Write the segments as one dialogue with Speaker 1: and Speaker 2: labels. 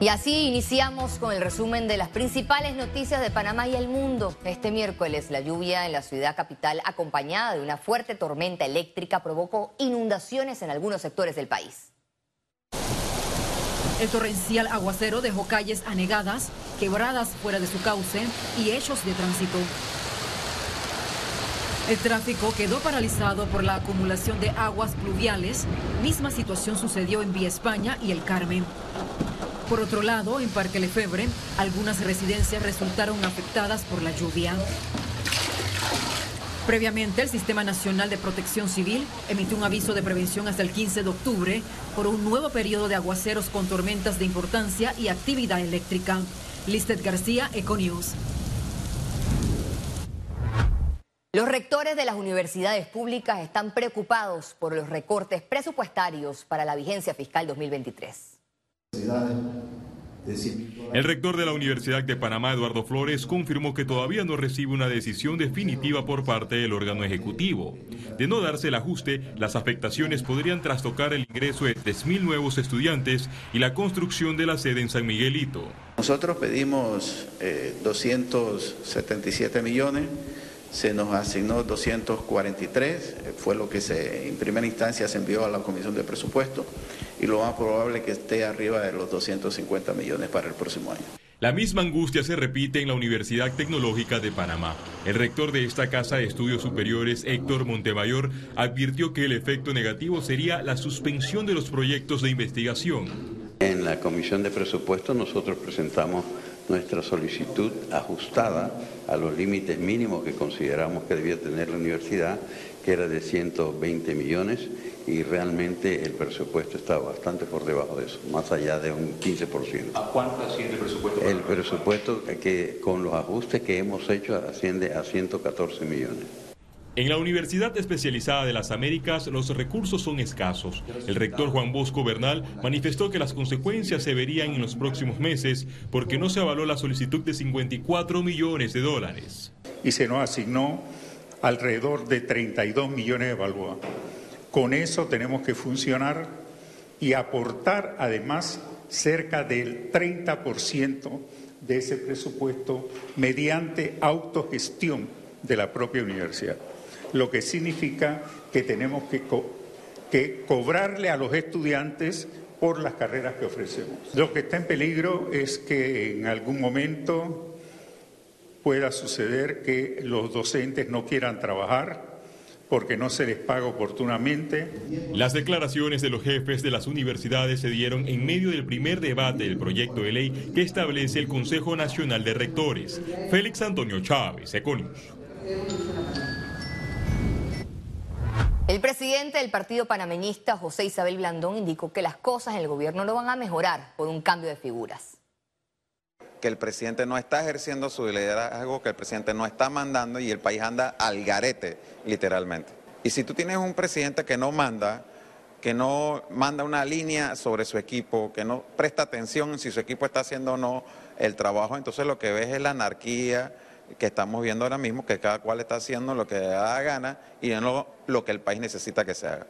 Speaker 1: Y así iniciamos con el resumen de las principales noticias de Panamá y el mundo. Este miércoles la lluvia en la ciudad capital acompañada de una fuerte tormenta eléctrica provocó inundaciones en algunos sectores del país.
Speaker 2: El torrencial aguacero dejó calles anegadas, quebradas fuera de su cauce y hechos de tránsito. El tráfico quedó paralizado por la acumulación de aguas pluviales. Misma situación sucedió en Vía España y el Carmen. Por otro lado, en Parque Lefebre, algunas residencias resultaron afectadas por la lluvia. Previamente, el Sistema Nacional de Protección Civil emitió un aviso de prevención hasta el 15 de octubre por un nuevo periodo de aguaceros con tormentas de importancia y actividad eléctrica. Listet García, Econews.
Speaker 1: Los rectores de las universidades públicas están preocupados por los recortes presupuestarios para la vigencia fiscal 2023.
Speaker 3: El rector de la Universidad de Panamá, Eduardo Flores, confirmó que todavía no recibe una decisión definitiva por parte del órgano ejecutivo. De no darse el ajuste, las afectaciones podrían trastocar el ingreso de 3.000 nuevos estudiantes y la construcción de la sede en San Miguelito.
Speaker 4: Nosotros pedimos 277 eh, millones, se nos asignó 243, fue lo que se, en primera instancia se envió a la Comisión de Presupuesto y lo más probable es que esté arriba de los 250 millones para el próximo año.
Speaker 3: La misma angustia se repite en la Universidad Tecnológica de Panamá. El rector de esta Casa de Estudios Superiores, Héctor Montemayor, advirtió que el efecto negativo sería la suspensión de los proyectos de investigación.
Speaker 5: En la Comisión de Presupuestos nosotros presentamos nuestra solicitud ajustada a los límites mínimos que consideramos que debía tener la universidad, que era de 120 millones y realmente el presupuesto está bastante por debajo de eso, más allá de un 15%.
Speaker 3: ¿A cuánto asciende el presupuesto?
Speaker 5: El presupuesto que con los ajustes que hemos hecho asciende a 114 millones.
Speaker 3: En la Universidad Especializada de las Américas los recursos son escasos. El rector Juan Bosco Bernal manifestó que las consecuencias se verían en los próximos meses porque no se avaló la solicitud de 54 millones de dólares.
Speaker 6: Y se nos asignó alrededor de 32 millones de balboas. Con eso tenemos que funcionar y aportar además cerca del 30% de ese presupuesto mediante autogestión de la propia universidad, lo que significa que tenemos que, que cobrarle a los estudiantes por las carreras que ofrecemos. Lo que está en peligro es que en algún momento pueda suceder que los docentes no quieran trabajar porque no se les paga oportunamente.
Speaker 3: Las declaraciones de los jefes de las universidades se dieron en medio del primer debate del proyecto de ley que establece el Consejo Nacional de Rectores. Félix Antonio Chávez, Econius.
Speaker 1: El presidente del partido panameñista, José Isabel Blandón, indicó que las cosas en el gobierno no van a mejorar por un cambio de figuras
Speaker 7: que el presidente no está ejerciendo su liderazgo, que el presidente no está mandando y el país anda al garete, literalmente. Y si tú tienes un presidente que no manda, que no manda una línea sobre su equipo, que no presta atención si su equipo está haciendo o no el trabajo, entonces lo que ves es la anarquía que estamos viendo ahora mismo, que cada cual está haciendo lo que le da gana y no lo que el país necesita que se haga.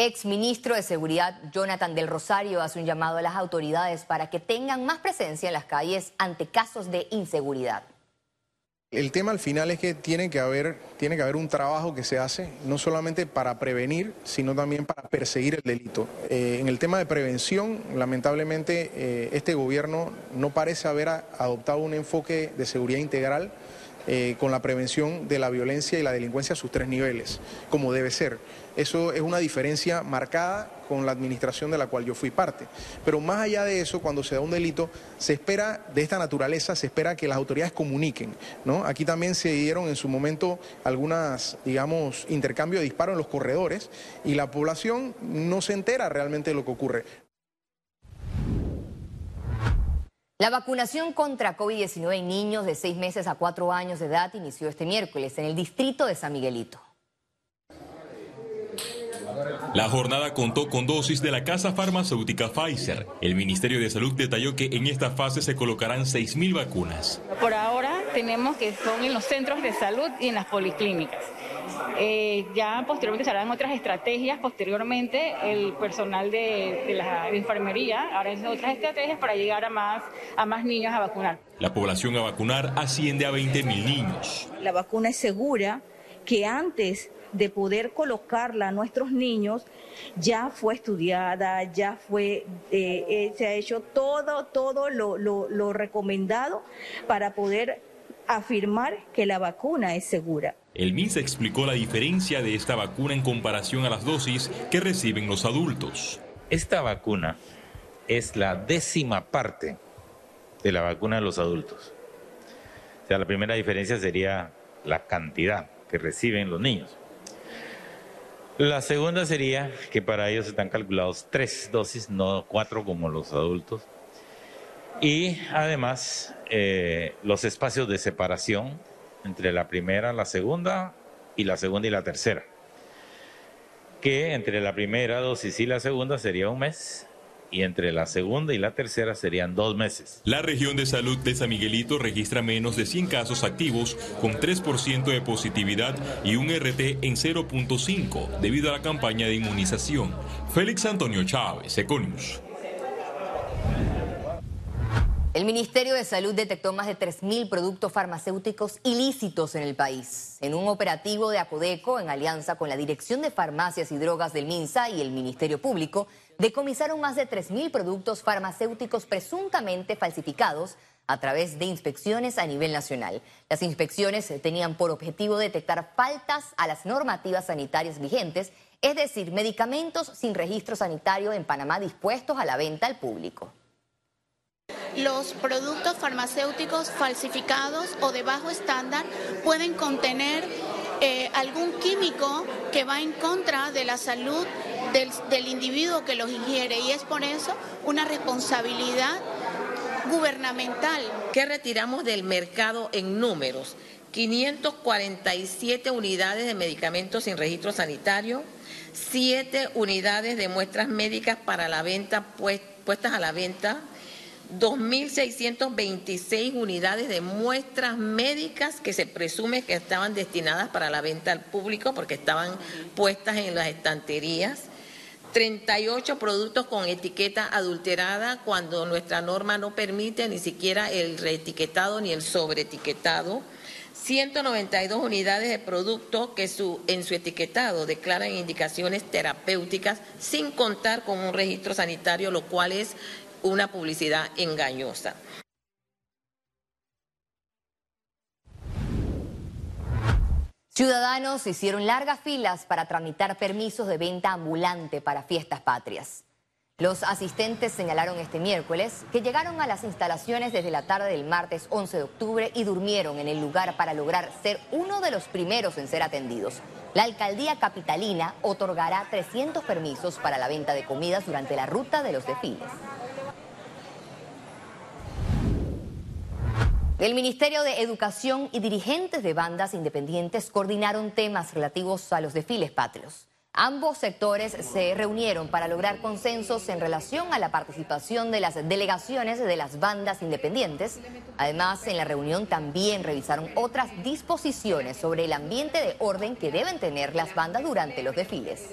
Speaker 1: Ex ministro de Seguridad Jonathan del Rosario hace un llamado a las autoridades para que tengan más presencia en las calles ante casos de inseguridad.
Speaker 8: El tema al final es que tiene que haber, tiene que haber un trabajo que se hace, no solamente para prevenir, sino también para perseguir el delito. Eh, en el tema de prevención, lamentablemente, eh, este gobierno no parece haber adoptado un enfoque de seguridad integral eh, con la prevención de la violencia y la delincuencia a sus tres niveles, como debe ser. Eso es una diferencia marcada con la administración de la cual yo fui parte. Pero más allá de eso, cuando se da un delito, se espera, de esta naturaleza, se espera que las autoridades comuniquen. ¿no? Aquí también se dieron en su momento algunas, digamos, intercambios de disparos en los corredores y la población no se entera realmente de lo que ocurre.
Speaker 1: La vacunación contra COVID-19 en niños de seis meses a cuatro años de edad inició este miércoles en el distrito de San Miguelito.
Speaker 3: La jornada contó con dosis de la casa farmacéutica Pfizer. El Ministerio de Salud detalló que en esta fase se colocarán 6.000 vacunas.
Speaker 9: Por ahora tenemos que son en los centros de salud y en las policlínicas. Eh, ya posteriormente se harán otras estrategias, posteriormente el personal de, la enfermería hará otras estrategias para llegar a más, a más niños a vacunar.
Speaker 3: La población a vacunar asciende a 20 mil niños.
Speaker 10: La vacuna es segura que antes de poder colocarla a nuestros niños ya fue estudiada, ya fue, eh, eh, se ha hecho todo, todo lo, lo recomendado para poder afirmar que la vacuna es segura.
Speaker 3: El MINSA explicó la diferencia de esta vacuna en comparación a las dosis que reciben los adultos.
Speaker 11: Esta vacuna es la décima parte de la vacuna de los adultos. O sea, la primera diferencia sería la cantidad que reciben los niños. La segunda sería que para ellos están calculados tres dosis, no cuatro como los adultos. Y además eh, los espacios de separación entre la primera, la segunda y la segunda y la tercera. Que entre la primera dosis y la segunda sería un mes y entre la segunda y la tercera serían dos meses.
Speaker 3: La región de salud de San Miguelito registra menos de 100 casos activos con 3% de positividad y un RT en 0.5 debido a la campaña de inmunización. Félix Antonio Chávez, Econius.
Speaker 1: El Ministerio de Salud detectó más de 3.000 productos farmacéuticos ilícitos en el país. En un operativo de Acodeco, en alianza con la Dirección de Farmacias y Drogas del MINSA y el Ministerio Público, decomisaron más de 3.000 productos farmacéuticos presuntamente falsificados a través de inspecciones a nivel nacional. Las inspecciones tenían por objetivo detectar faltas a las normativas sanitarias vigentes, es decir, medicamentos sin registro sanitario en Panamá dispuestos a la venta al público
Speaker 12: los productos farmacéuticos falsificados o de bajo estándar pueden contener eh, algún químico que va en contra de la salud del, del individuo que los ingiere y es por eso una responsabilidad gubernamental.
Speaker 13: ¿Qué retiramos del mercado en números? 547 unidades de medicamentos sin registro sanitario, 7 unidades de muestras médicas para la venta puestas a la venta 2.626 unidades de muestras médicas que se presume que estaban destinadas para la venta al público porque estaban puestas en las estanterías. 38 productos con etiqueta adulterada cuando nuestra norma no permite ni siquiera el reetiquetado ni el sobreetiquetado. 192 unidades de productos que su, en su etiquetado declaran indicaciones terapéuticas sin contar con un registro sanitario, lo cual es una publicidad engañosa.
Speaker 1: Ciudadanos hicieron largas filas para tramitar permisos de venta ambulante para fiestas patrias. Los asistentes señalaron este miércoles que llegaron a las instalaciones desde la tarde del martes 11 de octubre y durmieron en el lugar para lograr ser uno de los primeros en ser atendidos. La alcaldía capitalina otorgará 300 permisos para la venta de comidas durante la ruta de los desfiles. El Ministerio de Educación y dirigentes de bandas independientes coordinaron temas relativos a los desfiles patrios. Ambos sectores se reunieron para lograr consensos en relación a la participación de las delegaciones de las bandas independientes. Además, en la reunión también revisaron otras disposiciones sobre el ambiente de orden que deben tener las bandas durante los desfiles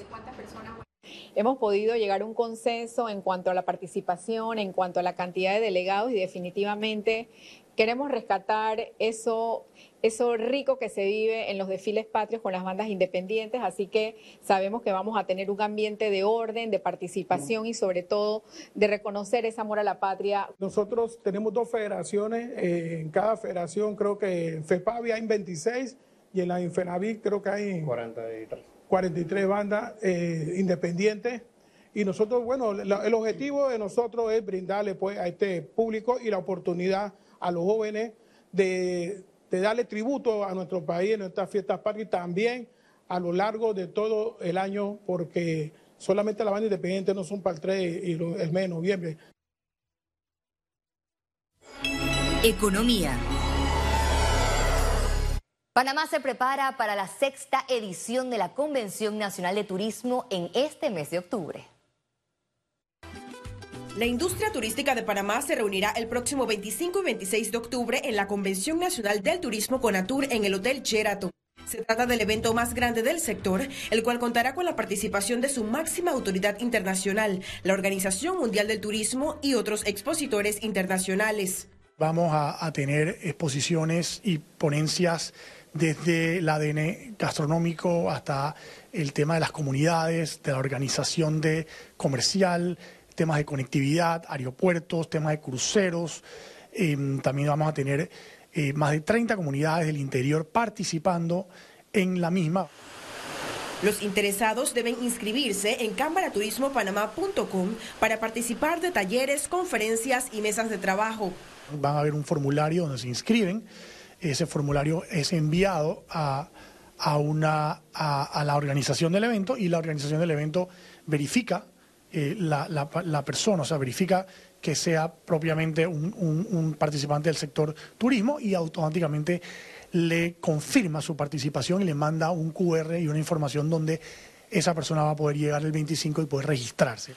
Speaker 14: hemos podido llegar a un consenso en cuanto a la participación, en cuanto a la cantidad de delegados y definitivamente queremos rescatar eso, eso rico que se vive en los desfiles patrios con las bandas independientes, así que sabemos que vamos a tener un ambiente de orden, de participación y sobre todo de reconocer ese amor a la patria.
Speaker 15: Nosotros tenemos dos federaciones, eh, en cada federación creo que en FEPAVI hay 26 y en la Infenavic creo que hay 43, 43 bandas eh, independientes. Y nosotros, bueno, el objetivo de nosotros es brindarle pues, a este público y la oportunidad a los jóvenes de, darle tributo a nuestro país en nuestras fiestas patrias y también a lo largo de todo el año, porque solamente la banda independiente no son para el 3 y el mes de noviembre.
Speaker 1: Economía. Panamá se prepara para la sexta edición de la Convención Nacional de Turismo en este mes de octubre.
Speaker 16: La industria turística de Panamá se reunirá el próximo 25 y 26 de octubre en la Convención Nacional del Turismo Conatur en el Hotel Sheraton. Se trata del evento más grande del sector, el cual contará con la participación de su máxima autoridad internacional, la Organización Mundial del Turismo y otros expositores internacionales.
Speaker 17: Vamos a, tener exposiciones y ponencias desde el ADN gastronómico hasta el tema de las comunidades, de la organización de comercial, temas de conectividad, aeropuertos, temas de cruceros. Em, también vamos a tener eh, más de 30 comunidades del interior participando en la misma.
Speaker 16: Los interesados deben inscribirse en cámaraturismopanamá.com para participar de talleres, conferencias y mesas de trabajo.
Speaker 17: Van a haber un formulario donde se inscriben. Ese formulario es enviado a, una, a, la organización del evento y la organización del evento verifica eh, la, la, persona, o sea, verifica que sea propiamente un, participante del sector turismo y automáticamente le confirma su participación y le manda un QR y una información donde esa persona va a poder llegar el 25 y poder registrarse.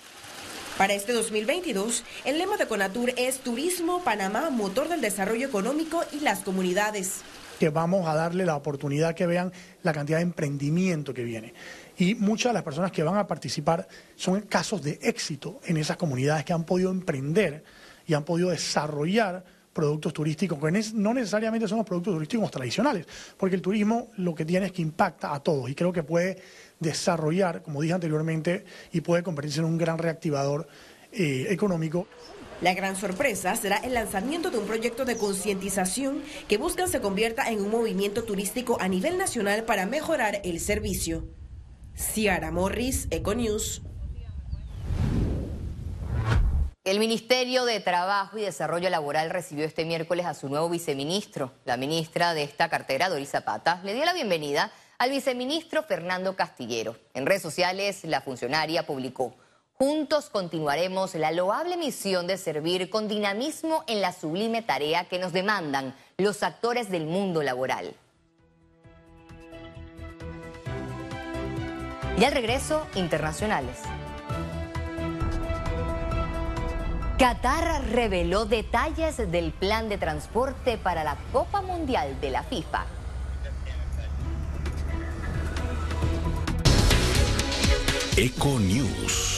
Speaker 16: Para este 2022, el lema de Conatur es Turismo Panamá, motor del desarrollo económico y las comunidades.
Speaker 17: Que vamos a darle la oportunidad que vean la cantidad de emprendimiento que viene. Y muchas de las personas que van a participar son casos de éxito en esas comunidades que han podido emprender y han podido desarrollar productos turísticos, que no necesariamente son los productos turísticos tradicionales, porque el turismo lo que tiene es que impacta a todos y creo que puede desarrollar, como dije anteriormente, y puede convertirse en un gran reactivador eh, económico.
Speaker 16: La gran sorpresa será el lanzamiento de un proyecto de concientización que buscan se convierta en un movimiento turístico a nivel nacional para mejorar el servicio. Ciara Morris, Econews.
Speaker 1: El Ministerio de Trabajo y Desarrollo Laboral recibió este miércoles a su nuevo viceministro. La ministra de esta cartera, Doris Zapata, le dio la bienvenida al viceministro Fernando Castillero. En redes sociales, la funcionaria publicó, Juntos continuaremos la loable misión de servir con dinamismo en la sublime tarea que nos demandan los actores del mundo laboral. Y al regreso, internacionales. Qatar reveló detalles del plan de transporte para la Copa Mundial de la FIFA.
Speaker 18: Eco News.